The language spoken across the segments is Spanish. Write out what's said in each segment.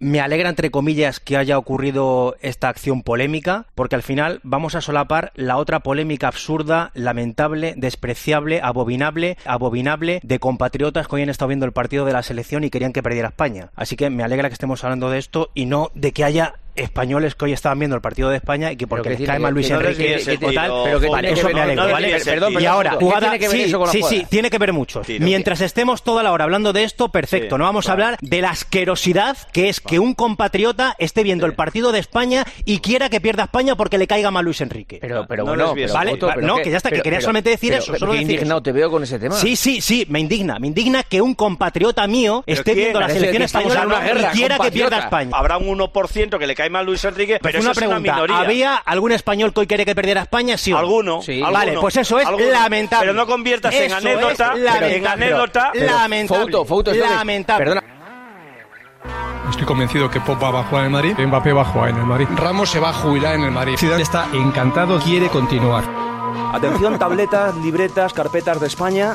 Me alegra, entre comillas, que haya ocurrido esta acción polémica, porque al final vamos a solapar la otra polémica absurda, lamentable, despreciable, abominable, abominable de compatriotas que hoy han estado viendo el partido de la selección y querían que perdiera España. Así que me alegra que estemos hablando de esto y no de que haya españoles que hoy estaban viendo el partido de España y que porque les cae mal Luis Enrique o tal, pero que vale, eso me alegra, ¿vale? Perdón, y ahora, jugada, sí, sí, tiene que ver mucho. Mientras estemos toda la hora hablando de esto, perfecto. No vamos a hablar de la asquerosidad que es que un compatriota esté viendo el partido de España y quiera que pierda España porque le caiga mal Luis Enrique. Pero, pero No bueno. Vale, no, que ya está, que quería solamente decir eso, solo indignado te veo con ese tema. Sí, sí, sí, me indigna, me indigna que un compatriota mío esté viendo la selección española en una guerra, y quiera que pierda. España. Habrá un 1% que le cae mal Luis Enrique, pero Pues eso una es pregunta, una minoría. ¿había algún español que hoy quiere que perdiera España? Sí o? Alguno, Sí. alguno, Vale, pues eso es alguno. lamentable. Pero no conviertas en anécdota, en anécdota. Pero, lamentable. Lamentable. Perdona, Estoy convencido que Pogba va a jugar en el Madrid, Mbappé va a jugar en el Madrid, Ramos se va a jubilar en el Madrid. Zidane está encantado, quiere continuar. Atención, tabletas, libretas, carpetas de España.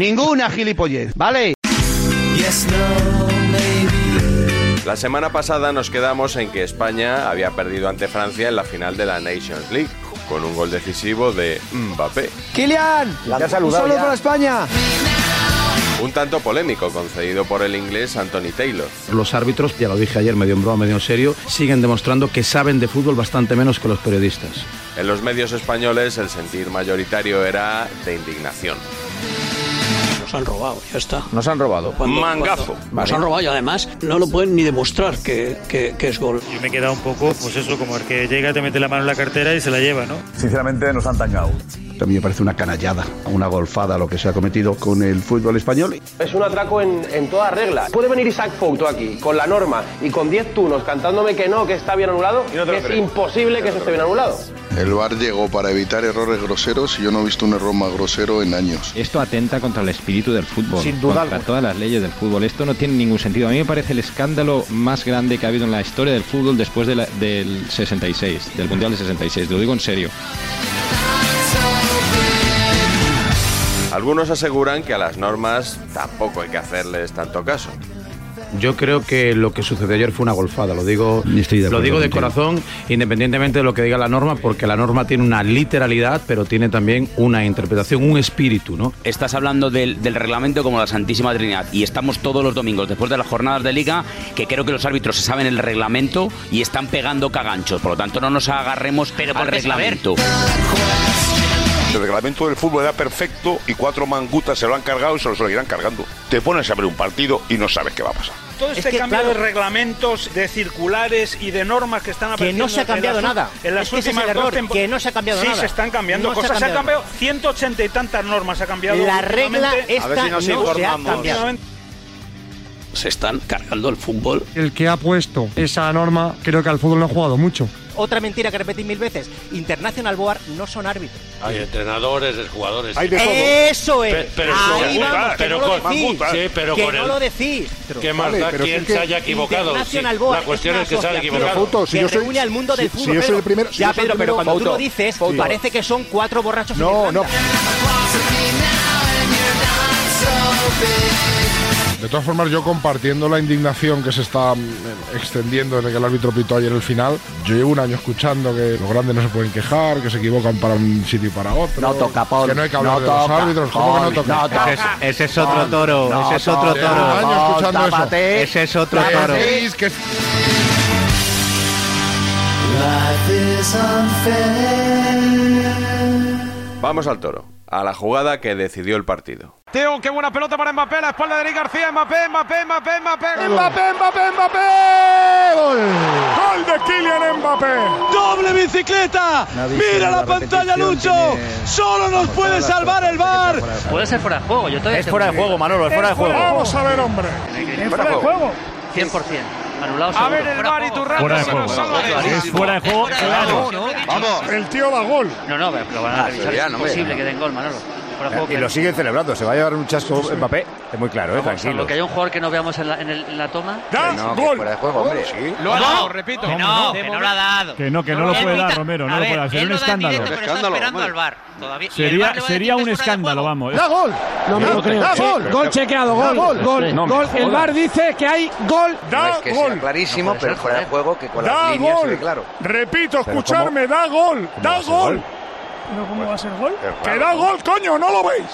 Ninguna gilipollez, ¿vale? La semana pasada nos quedamos en que España había perdido ante Francia en la final de la Nations League, con un gol decisivo de Mbappé. ¡Kilian! Ya saludado ¡Un saludo ya. para España! Un tanto polémico concedido por el inglés Anthony Taylor. Los árbitros, ya lo dije ayer medio en broma, medio en serio, siguen demostrando que saben de fútbol bastante menos que los periodistas. En los medios españoles el sentir mayoritario era de indignación. Nos han robado, ya está. Nos han robado. Cuando- Mangazo. cuando Nos han robado y además no lo pueden ni demostrar que, que- que es gol. Yo me he quedado un poco, pues eso, como el que llega, te mete la mano en la cartera y se la lleva, ¿no? Sinceramente nos han tangado. A mí me parece una canallada, una golfada lo que se ha cometido con el fútbol español. Es un atraco en, en toda regla. Puede venir Isaac Fouto aquí, con la norma y con 10 tunos cantándome que no, que está bien anulado. es imposible que eso esté bien anulado. El VAR llegó para evitar errores groseros y yo no he visto un error más grosero en años. Esto atenta contra el espíritu del fútbol, Sin duda contra alguna. todas las leyes del fútbol. Esto no tiene ningún sentido. A mí me parece el escándalo más grande que ha habido en la historia del fútbol después de la- del 66, del Mundial de 66. Lo digo en serio. Algunos aseguran que a las normas tampoco hay que hacerles tanto caso. Yo creo que lo que sucedió ayer fue una golfada, lo digo, lo digo de corazón, independientemente de lo que diga la norma, porque la norma tiene una literalidad, pero tiene también una interpretación, un espíritu, ¿no? Estás hablando del, del reglamento como la Santísima Trinidad y estamos todos los domingos después de las jornadas de liga que creo que los árbitros se saben el reglamento y están pegando caganchos. Por lo tanto, no nos agarremos al reglamento. El reglamento del fútbol era perfecto y cuatro mangutas se lo han cargado y se lo seguirán cargando. Te pones a ver un partido y no sabes qué va a pasar. Todo Es este que, cambio claro, de reglamentos, de circulares y de normas que están Que apareciendo no se ha en cambiado las- nada. En las Es que es últimas dos error, que no se ha cambiado sí, nada. se están cambiando No se ha cosas. Se, han cambiado cambiado 180 y tantas normas. Ha cambiado La regla esta no se ha cambiado. Se están cargando el fútbol. El que ha puesto esa norma, creo que al fútbol no ha jugado mucho. Otra mentira que repetí mil veces. International Board no son árbitros. Hay entrenadores, jugadores. Hay de. Eso es. Pe- pero Ahí con- vamos, que pero no lo con- decís. Sí, pero que con no el- lo decís. ¿Qué más Vale, da pero quién si es que se haya equivocado? International Sí, Board la cuestión una es que se haya equivocado. Fouto, si que yo soy- reúne al mundo del si- fútbol. si yo soy el primero- si ya, yo soy el Pedro, pero cuando tú lo dices, parece que son cuatro borrachos en No, Irlanda. no. De todas formas, yo compartiendo la indignación que se está mm, extendiendo desde que el árbitro pitó ayer el final, yo llevo un año escuchando que los grandes no se pueden quejar, que se equivocan para un sitio y para otro. No toca, Paul. Que no hay que hablar No de los toca, árbitros. ¿Cómo que no toca? no toca. Ese es- Ese es otro toro, no ese es otro toca. Llevo toro. un año escuchando eso. Ese es otro Que toro. Vamos al toro, a la jugada que decidió el partido. Teo, qué buena pelota para Mbappé, la espalda de Eric García, Mbappé, Mbappé, Mbappé, Mbappé. Mbappé, Mbappé, Mbappé. Gol. Gol de Kylian Mbappé. ¡Doble bicicleta! ¡Mira la pantalla, Lucho! ¡Solo nos puede salvar el bar! Puede ser fuera de juego, yo todavía Es fuera de juego, Manolo, es fuera de juego. Vamos a ver, hombre. Fuera de juego. 100%. Anulado A ver el bar y tu rato Fuera de juego. Es fuera de juego, claro. Vamos. El tío da gol. No, no, pero lo van a revisar. ya, Es imposible que den gol, Manolo. Fuera de juego. Y lo siguen celebrando. Se va a llevar un chasco Mbappé. Es muy claro, ¿eh? Tranquilo. Salvo que haya un jugador que no veamos en la, en el- en la toma. Da No, gol. fuera de juego, hombre. Sí. Lo ha dado, repito. Que no, que no lo ha dado. Que no, que no lo puede dar, Romero, no lo puede dar. Sería un escándalo. Escándalo, hombre. bar. Todavía. Sería, sería un escándalo, vamos. Da gol. No me lo creo. Da gol. Gol chequeado, Da gol. gol. Gol. No me Gol. El. VAR dice que hay gol. Da gol. clarísimo, pero fuera de juego que con Da gol. Repito, Pero escucharme, da gol. Da gol. ¿Pero cómo va a ser gol? Que da gol, coño, ¿no lo veis?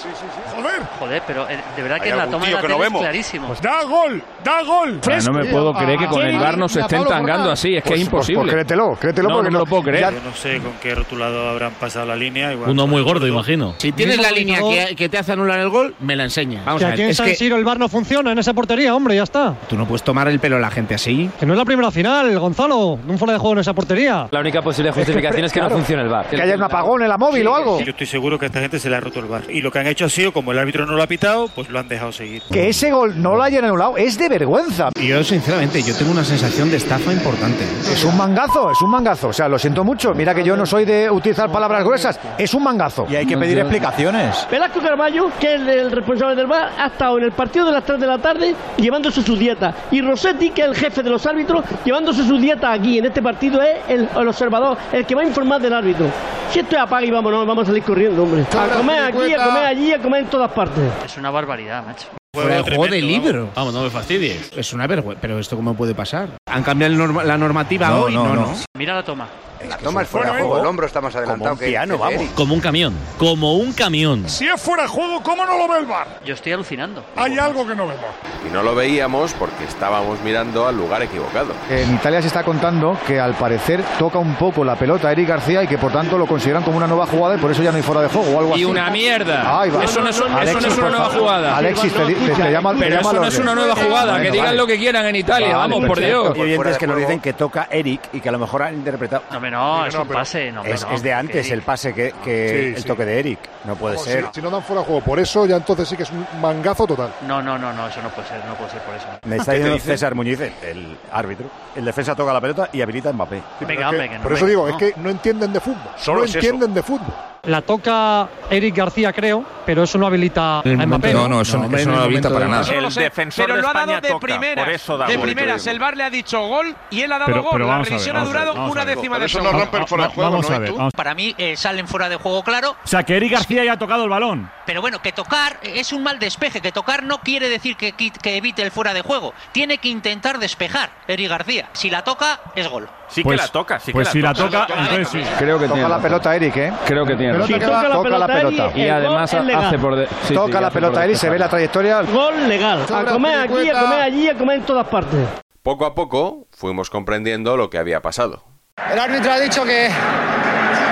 Joder. Joder, pero eh, de verdad que en la toma de la que no tele es vemos. clarísimo. Da gol, da gol. Ah, no me puedo creer que con el VAR nos estén tangando así, es que es imposible. Pues créetelo, créetelo No, porque no lo puedo creer. Yo no sé con qué rotulado habrán pasado la línea. Igual Uno muy gordo, imagino. Si tienes la línea que, que te hace anular el gol, me la enseñas. Vamos a ver, es que el VAR no funciona en esa portería, hombre, ya está. tú no puedes tomar el pelo a la gente así. Que no es la primera final, Gonzalo. Un fuera de juego en esa portería. La única posible justificación es que no funcione el VAR. Que haya un apagón en la móvil o algo. Yo estoy seguro que a esta gente se le ha roto el bar. Y lo que han hecho ha sido, como el árbitro no lo ha pitado, pues lo han dejado seguir. Que ese gol no lo hayan anulado es de vergüenza. Y yo, sinceramente, yo tengo una sensación de estafa importante. Es un mangazo, es un mangazo. O sea, lo siento mucho. Mira que yo no soy de utilizar palabras gruesas. Es un mangazo. Y hay que pedir explicaciones. Velasco Carballo, que es el responsable del VAR, ha estado en el partido de las 3 de la tarde llevándose su dieta. Y Rossetti, que es el jefe de los árbitros, llevándose su dieta aquí en este partido, es el, el observador, el que va a informar del árbitro. Si esto es apaga y vámonos, vamos a salir corriendo, hombre. A comer aquí, a comer allí, a comer en todas partes. Es una barbaridad, macho. Fuera de juego de libro. Vamos, no me fastidies. Es una vergüenza. Pero esto cómo puede pasar. Han cambiado el norma- la normativa hoy. No, no. Mira la toma. La toma es fuera de juego. El hombro está más adelantado que piano, vamos. Como un camión. Como un camión. Si es fuera de juego, ¿cómo no lo ve el bar? Yo estoy alucinando. Hay algo que no vemos. Y no lo veíamos porque estábamos mirando al lugar equivocado. En Italia se está contando que al parecer toca un poco la pelota a Eric García y que por tanto lo consideran como una nueva jugada y por eso ya no hay fuera de juego o algo así. Y una mierda. Ahí va. Eso no es, eso no Alexis, es una por nueva jugada. Alexis, te, te- te llama te Pero llama eso no es una nueva jugada. Bueno, que digan vale. lo que quieran en Italia. Vale, Vamos, por perfecto. Dios. Y oyentes que nos dicen que toca Eric y que a lo mejor han interpretado. No, hombre, no, es un pase. No, hombre, Es, no. es de antes el pase que, que Sí, el sí. toque de Eric. No puede Vamos, ser. Si, si no dan fuera de juego por eso, ya entonces sí que es un mangazo total. No, no, no, no, eso no puede ser, no puede ser por eso. Me está diciendo César Muñiz, el árbitro. El defensa toca la pelota y habilita a Mbappé. Venga, hombre, que no. Por eso venga, digo, no. es que no entienden de fútbol. Solo no es eso. entienden de fútbol. La toca Eric García, creo, pero eso no habilita a Mbappé. No, no, eso, eso no lo habilita para nada. No lo sé, pero lo ha dado de primeras. de primeras, el VAR le ha dicho gol y él ha dado Pero- gol. pero la revisión ha durado una décima Por de eso no segundo. rompe el fuera de juego, Vamos ¿no? a ¿Y ver. tú? vamos- Para mí eh, salen fuera de juego, claro. O sea, que Eric García ya ha tocado el balón. Pero bueno, que tocar es un mal despeje. Que tocar no quiere decir que, que evite el fuera de juego. Tiene que intentar despejar Eric García. Si la toca, es gol. Sí Pues- que la toca, sí pues que si la la toca. entonces sí. Creo que Toca tiene. la pelota Eric, ¿eh? Creo que tiene. Si toca la toca la pelota. Eric, Y además hace por. de- sí, sí, Toca la pelota Eric, se ve la trayectoria. Gol legal. A comer aquí, a comer allí, a comer en todas partes. Poco a poco fuimos comprendiendo lo que había pasado. El árbitro ha dicho que,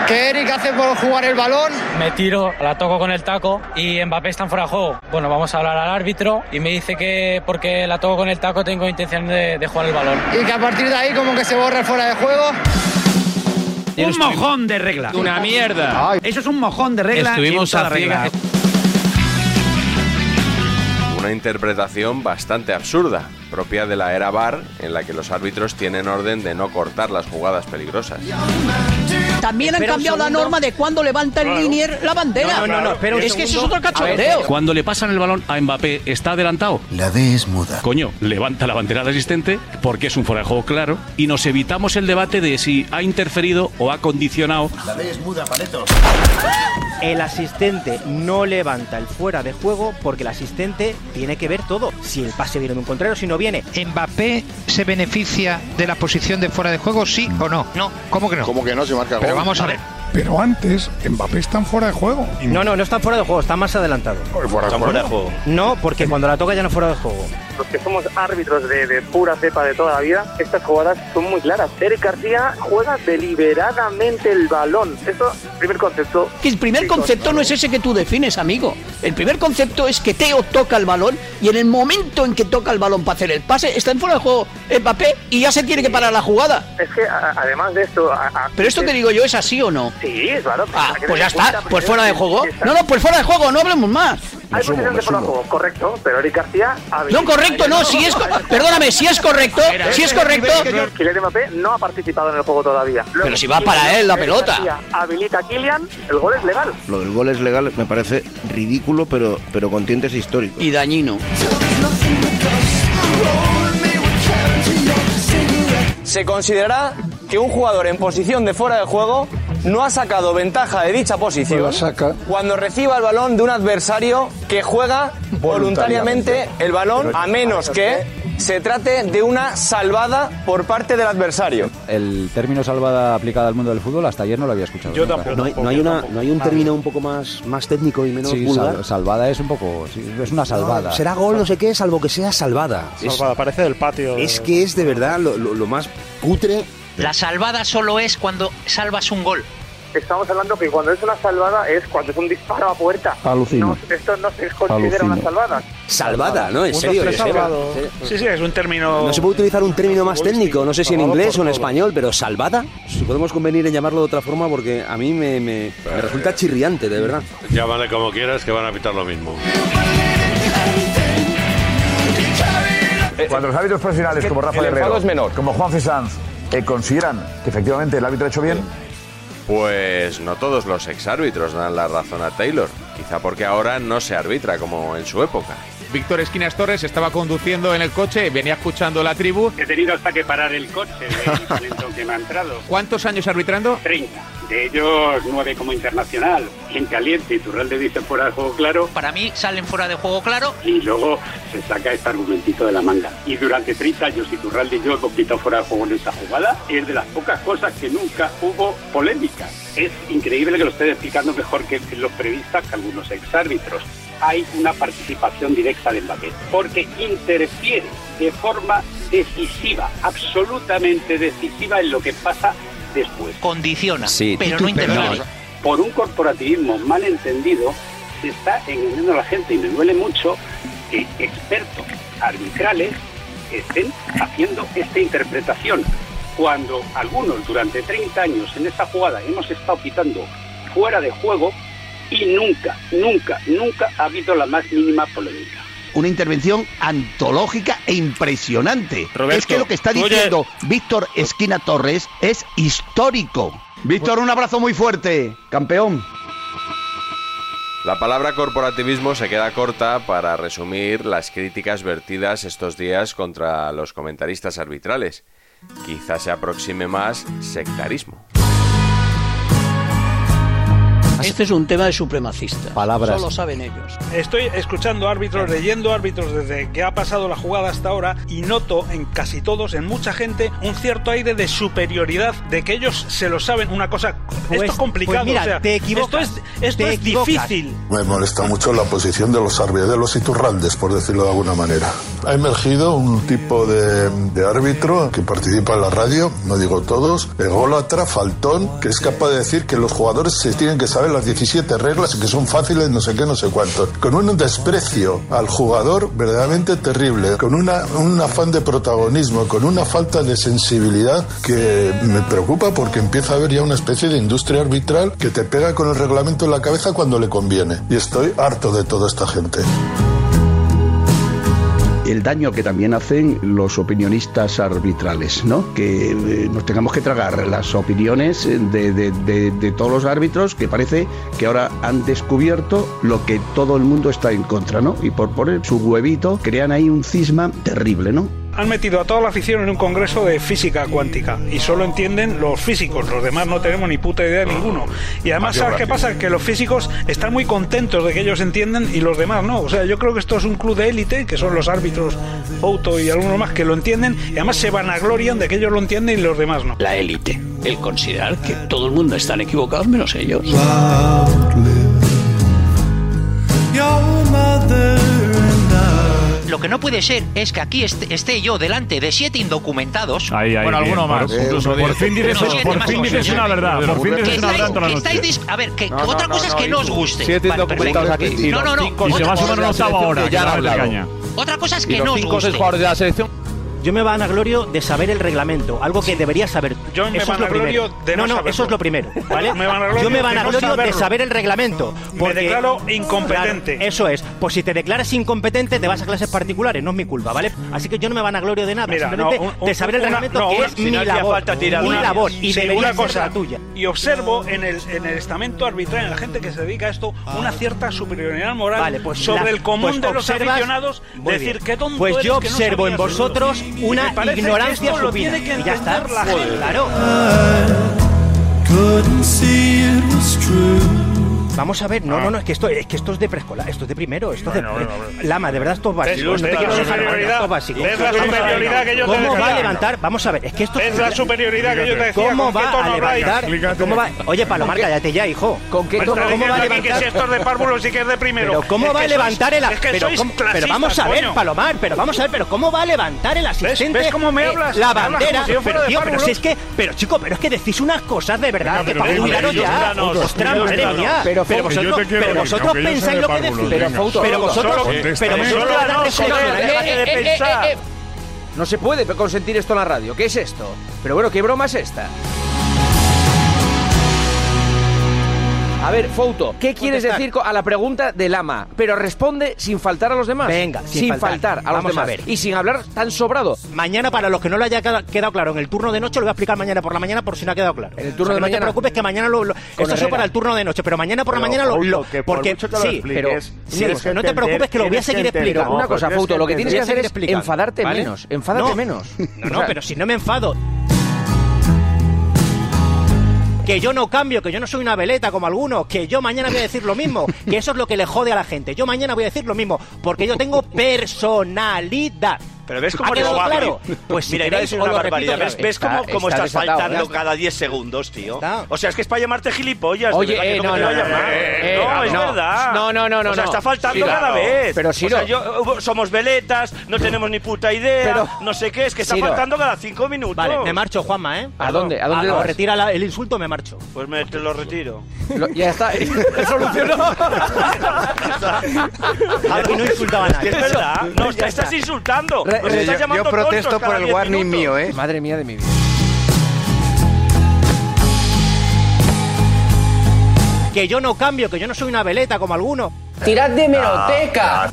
que Eric hace por jugar el balón. Me tiro, la toco con el taco y Mbappé está en fuera de juego. Bueno, vamos a hablar al árbitro y me dice que porque la toco con el taco tengo intención de, de jugar el balón. Y que a partir de ahí como que se borra el fuera de juego. Un mojón de regla. Una mierda. Ay, Eso es un mojón de regla. Estuvimos a regla. Una interpretación bastante absurda, propia de la era VAR, en la que los árbitros tienen orden de no cortar las jugadas peligrosas. También han cambiado la norma de cuando levanta el linier la bandera. No, no, no, espera un es que eso es segundo. otro cachondeo. Cuando le pasan el balón a Mbappé, ¿está adelantado? La D es muda. Coño, levanta la bandera de asistente porque es un fuera de juego claro y nos evitamos el debate de si ha interferido o ha condicionado. La D es muda, paleto. El asistente no levanta el fuera de juego porque el asistente tiene que ver todo. Si el pase viene de un contrario, si no viene. ¿Mbappé se beneficia de la posición de fuera de juego, sí o no? No. ¿Cómo que no? ¿Cómo que no? Se marca Pero gol. vamos a ver. Pero antes, Mbappé está fuera de juego. No, no, no está fuera de juego, está más adelantado. Fuera de juego. No, porque cuando la toca ya no fuera de juego. Los que somos árbitros de, de pura cepa de toda la vida, estas jugadas son muy claras. Eric García juega deliberadamente el balón. Esto, primer concepto. Que el primer concepto no es ese que tú defines, amigo. El primer concepto es que Teo toca el balón y en el momento en que toca el balón para hacer el pase, está en fuera de juego Mbappé y ya se tiene que parar la jugada. Es que además de esto... a- a- Pero esto que digo yo es así o no. Sí, claro. Ah, pues ya está. Pues fuera de juego. No, no, pues fuera de juego, no hablemos más. Hay posición de juego, correcto, pero Eric García... No, correcto, no, si es... co- Perdóname, si es correcto, si es correcto... Kylian Mbappé no ha participado en el juego todavía. Pero si va para él la Eric pelota. García habilita a Kylian, el gol es legal. Lo del gol es legal, me parece ridículo, pero, pero con tintes históricos. Y dañino. Se considerará que un jugador en posición de fuera de juego no ha sacado ventaja de dicha posición cuando reciba el balón de un adversario que juega voluntariamente el balón a menos que se trate de una salvada por parte del adversario. El término salvada aplicada al mundo del fútbol hasta ayer no lo había escuchado. nunca. No hay, no hay una, no hay un término un poco más, más técnico y menos Sí, vulgar. sal- salvada es un poco. es una salvada. Será gol, no sé qué, salvo que sea salvada. Es- Salvada, parece del patio. Es que es de verdad lo, lo- lo más cutre. La salvada solo es cuando salvas un gol. Estamos hablando que cuando es una salvada es cuando es un disparo a puerta. Alucino. No, esto no se considera Alucino. una salvada. Salvada, ¿no? En serio. salvado. Sí, sí, es un término. No se puede utilizar un término más técnico, no sé si en inglés o en español, pero salvada. Si podemos convenir en llamarlo de otra forma porque a mí me, me- me resulta chirriante, de verdad. Llámale como quieras que van a pitar lo mismo. Cuando los árbitros profesionales como Rafa Guerrero, menor. como Juan Sanz, eh, consideran que efectivamente el árbitro ha hecho bien, Pues no todos los exárbitros dan la razón a Taylor. Quizá porque ahora no se arbitra como en su época. Víctor Esquinas Torres estaba conduciendo en el coche, venía escuchando la tribu. He tenido hasta que parar el coche del que me ha entrado. ¿Cuántos años arbitrando? 30. De ellos, 9 como internacional. En caliente y Turralde dice fuera de juego claro. Para mí salen fuera de juego claro. Y luego se saca este argumentito de la manga. Y durante 30 años, y Turralde y yo hemos quitado fuera de juego en esa jugada, es de las pocas cosas que nunca hubo polémica. Es increíble que lo esté explicando mejor que los periodistas que algunos exárbitros. Hay una participación directa de Mbappé, porque interfiere de forma decisiva, absolutamente decisiva en lo que pasa después. Condiciona, Sí. pero no interviene. Por un corporativismo mal entendido, se está engañando a la gente y me duele mucho que expertos arbitrales estén haciendo esta interpretación. Cuando algunos durante 30 años en esta jugada hemos estado pitando fuera de juego y nunca, nunca, nunca ha habido la más mínima polémica. Una intervención antológica e impresionante. Roberto, es que lo que está oye- diciendo Víctor Esquina Torres es histórico. Víctor, un abrazo muy fuerte, campeón. La palabra corporativismo se queda corta para resumir las críticas vertidas estos días contra los comentaristas arbitrales. Quizá se aproxime más sectarismo. Este es un tema de supremacista. Palabras. Solo saben ellos. Estoy escuchando árbitros, leyendo árbitros desde que ha pasado la jugada hasta ahora y noto en casi todos, en mucha gente, un cierto aire de superioridad, de que ellos se lo saben. Una cosa, Pues- esto es complicado. pues mira, o sea, te equivocas, Esto es, esto te es equivocas. difícil. Me molesta mucho la posición de los arbiedelos y turraldes, por decirlo de alguna manera. Ha emergido un tipo de, de árbitro que participa en la radio, no digo todos, ególatra, faltón, que es capaz de decir que los jugadores se tienen que saber las 17 reglas que son fáciles, no sé qué, no sé cuánto. Con un desprecio al jugador verdaderamente terrible, con una, un afán de protagonismo, con una falta de sensibilidad que me preocupa porque empieza a haber ya una especie de industria arbitral que te pega con el reglamento en la cabeza cuando le conviene. Y estoy harto de toda esta gente. El daño que también hacen los opinionistas arbitrales, ¿no? Que eh, nos tengamos que tragar las opiniones de, de- de- de todos los árbitros que parece que ahora han descubierto lo que todo el mundo está en contra, ¿no? Y por poner su huevito crean ahí un cisma terrible, ¿no? Han metido a toda la afición en un congreso de física cuántica y solo entienden los físicos, los demás no tenemos ni puta idea de ninguno. Y además, ¿sabes qué pasa? Que los físicos están muy contentos de que ellos entienden y los demás no. O sea, yo creo que esto es un club de élite, que son los árbitros, Auto y algunos más que lo entienden y además se vanaglorian de que ellos lo entienden y los demás no. La élite, el considerar que todo el mundo están equivocados menos ellos. Lo que no puede ser es que aquí est- esté yo delante de siete indocumentados. Ahí, ahí, bueno, bien, alguno más. por- incluso por fin dices- Siete por fin dices una verdad, por fin dices una verdad estáis- toda la que noche. a ver, que No, otra no, cosa no, es que no os guste. siete Vale, indocumentados aquí, y No, no, no. Y se Otra- va a sumar un octavo ahora, que ya a hablado. caña. Otra cosa es que no os cinco o seis guste. jugadores de la selección. Yo me vanaglorio de saber el reglamento, algo que deberías saber. Yo me eso es lo vanaglorio primero. de no no, saberlo. eso es lo primero, ¿vale? Me vanaglorio Yo me de no vanaglorio de, saber el reglamento. Me porque- declaro incompetente. Claro, eso es. Pues si te declaras incompetente, te vas a clases particulares, no es mi culpa, ¿vale? Así que yo no me vanaglorio de nada, Mira, simplemente no, un- de saber el una- reglamento no, que una- es si mi labor. falta tirar mi una- labor y Sí, una cosa, la tuya. Y observo en el, en el estamento arbitral, en la gente que se dedica a esto, una cierta superioridad moral Vale, pues sobre la- el común pues de los observas- aficionados. Decir, qué tonto Pues yo observo en sabías esto". vosotros una me ignorancia supina. Y ya está. Entender la gente. Claro. Vamos a ver, no, no, no, es que esto, es que esto es de preescolar, esto es de primero, esto es de Bueno, bueno, bueno. Lama, de verdad esto es básico. ¿Ves? no te ¿Ves quiero la superioridad? esto es básico. ¿Ves la Vamos a ver, superioridad que yo te ¿Cómo va a levantar? Vamos a ver, es que esto Es la superioridad que yo te decía. ¿Cómo ¿con qué va tono a levantar? ¿Cómo va? Oye, Palomar, cállate ya, hijo. ¿Con Me está ¿Cómo va a levantar? que si esto es de párvulos y que es de primero. Pero ¿cómo va a levantar el es que pero, sois ¿cómo- pero clasistas, vamos a ver. Palomar, pero vamos a ver, pero ¿cómo va a levantar el asistente? ves cómo me hablas? la bandera. pero, tío, pero si es que, pero chico, pero es que decís unas cosas de verdad que para ya. Ostras, madre mía. Pero, Pero yo vosotros, te pero vosotros pensáis de lo que decís. venga. Fausto, Pero vosotros, pero vosotros Solo dais no, reflexiones. joder, déjate de pensar. No se puede consentir esto en la radio. ¿Qué es esto? Pero bueno, ¿qué broma es esta? A ver, Fouto, ¿qué quieres Contestar. decir a la pregunta del ama? Pero responde sin faltar a los demás. Venga, sin sin, faltar. faltar. a los Vamos a demás. ver. Y sin hablar tan sobrado. Mañana, para los que no lo haya queda- quedado claro, en el turno de noche lo voy a explicar mañana por la mañana por si no ha quedado claro. En el turno de No mañana. te preocupes que mañana lo. lo- esto es para el turno de noche, pero mañana por la mañana lo. Lo- que por porque mucho que sí, pero sí, no te preocupes que lo voy a seguir explicando. Una cosa, Fauto, lo que tienes que a hacer es enfadarte menos, enfádate No, menos. No, no, pero si no me enfado. Que yo no cambio, que yo no soy una veleta como algunos, que yo mañana voy a decir lo mismo, que eso es lo que le jode a la gente. Yo mañana voy a decir lo mismo, porque yo tengo personalidad. Pero ves ¿Ha cómo claro? Pues si Mira, iba a decir una barbaridad. ¿Ves, ves cómo, Está- cómo está estás faltando cada 10 segundos, tío? Está. O sea, es que es para llamarte gilipollas. Oye, eh, no, no, no, llamar. eh, no, eh, es no. verdad. No, no, no, no, O sea, no. está faltando cada vez. Pero, o sea, yo, somos veletas, no tenemos ni puta idea, Pero- no sé qué, es que está Ciro. faltando cada 5 minutos. Vale, me marcho, Juanma, ¿eh? ¿A dónde? ¿A dónde Ah, retira la- el insulto, me marcho. Pues me te lo retiro. Lo- ya está, solucionó. Aquí no insultaba a nadie. es verdad. No, estás está. insultando. Nos yo- llamando yo protesto por el 10 warning minutos. mío, ¿eh? Madre mía de mi vida. Que yo no cambio, que yo no soy una veleta como algunos. Tirad de meroteca.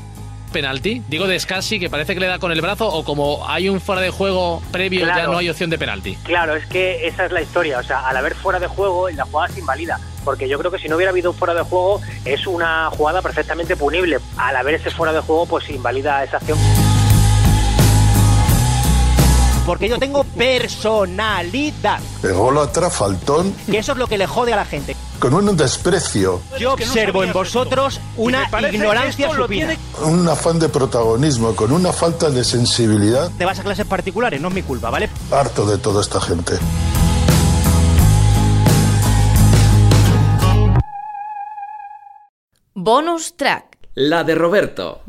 penalti. Digo de Scassi que parece que le da con el brazo o como hay un fuera de juego previo ya Claro. no hay opción de penalti. Claro, es que esa es la historia. O sea, al haber fuera de juego, la jugada se invalida. Porque yo creo que si no hubiera habido un fuera de juego, es una jugada perfectamente punible. Al haber ese fuera de juego, pues se invalida esa acción. Porque yo tengo personalidad. Ególatra, faltón, Que eso es lo que le jode a la gente. con un desprecio, Yo observo en vosotros una ignorancia supina. un afán de protagonismo, con una falta de sensibilidad. Te vas a clases particulares, no es mi culpa, ¿vale? Harto de toda esta gente. Bonus track. La de Roberto.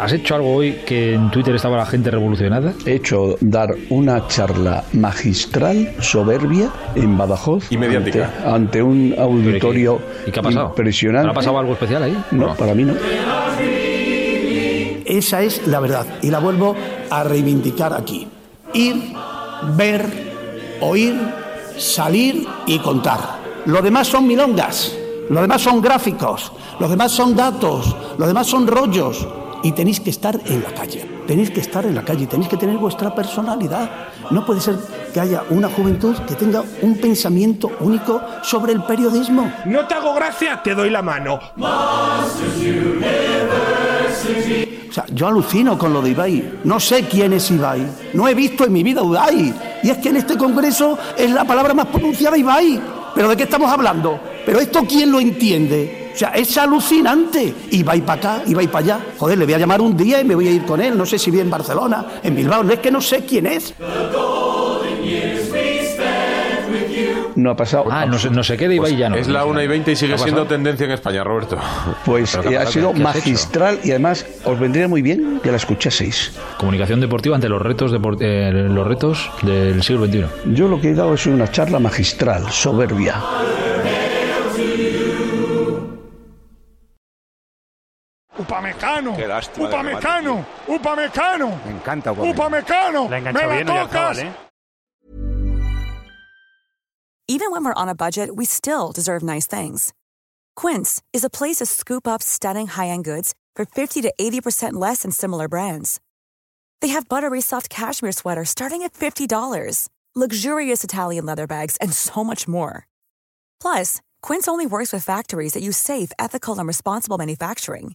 ¿Has hecho algo hoy que en Twitter estaba la gente revolucionada? He hecho dar una charla magistral, soberbia, en Badajoz. Y mediática. Ante, ante un auditorio ¿Y qué ha pasado? impresionante. ¿Pero ha pasado algo especial ahí? No, para mí no. Esa es la verdad y la vuelvo a reivindicar aquí. Ir, ver, oír, salir y contar. Lo demás son milongas, lo demás son gráficos, lo demás son datos, lo demás son rollos. Y tenéis que estar en la calle, tenéis que estar en la calle, tenéis que tener vuestra personalidad. No puede ser que haya una juventud que tenga un pensamiento único sobre el periodismo. No te hago gracia, te doy la mano. O sea, yo alucino con lo de Ibai. No sé quién es Ibai. No he visto en mi vida Ibai. Y es que en este congreso es la palabra más pronunciada Ibai. ¿Pero de qué estamos hablando? ¿Pero esto quién lo entiende? O sea, es alucinante. Ibai para acá, Ibai para allá. Joder, le voy a llamar un día y me voy a ir con él. No sé si vive en Barcelona, en Bilbao. No es que no sé quién es. No ha pasado. Ah, no, se- no se queda Ibai ya no. Es la 1 y 20 y sigue ¿Qué siendo tendencia en España, Roberto. Pues eh, ha ¿qué- sido qué magistral y además os vendría muy bien que la escuchaseis. Comunicación deportiva ante los retos, depor- eh, los retos del siglo XXI. Yo lo que he dado es una charla magistral, soberbia. Upamecano. Qué lástima de Upamecano. Upamecano. Me encanta Upamecano. La Me la bien Oyarzabal, tocas. ¿eh? Even when we're on a budget, we still deserve nice things. Quince is a place to scoop up stunning high-end goods for 50 to 80% less than similar brands. They have buttery soft cashmere sweaters starting at $50, luxurious Italian leather bags, and so much more. Plus, Quince only works with factories that use safe, ethical, and responsible manufacturing.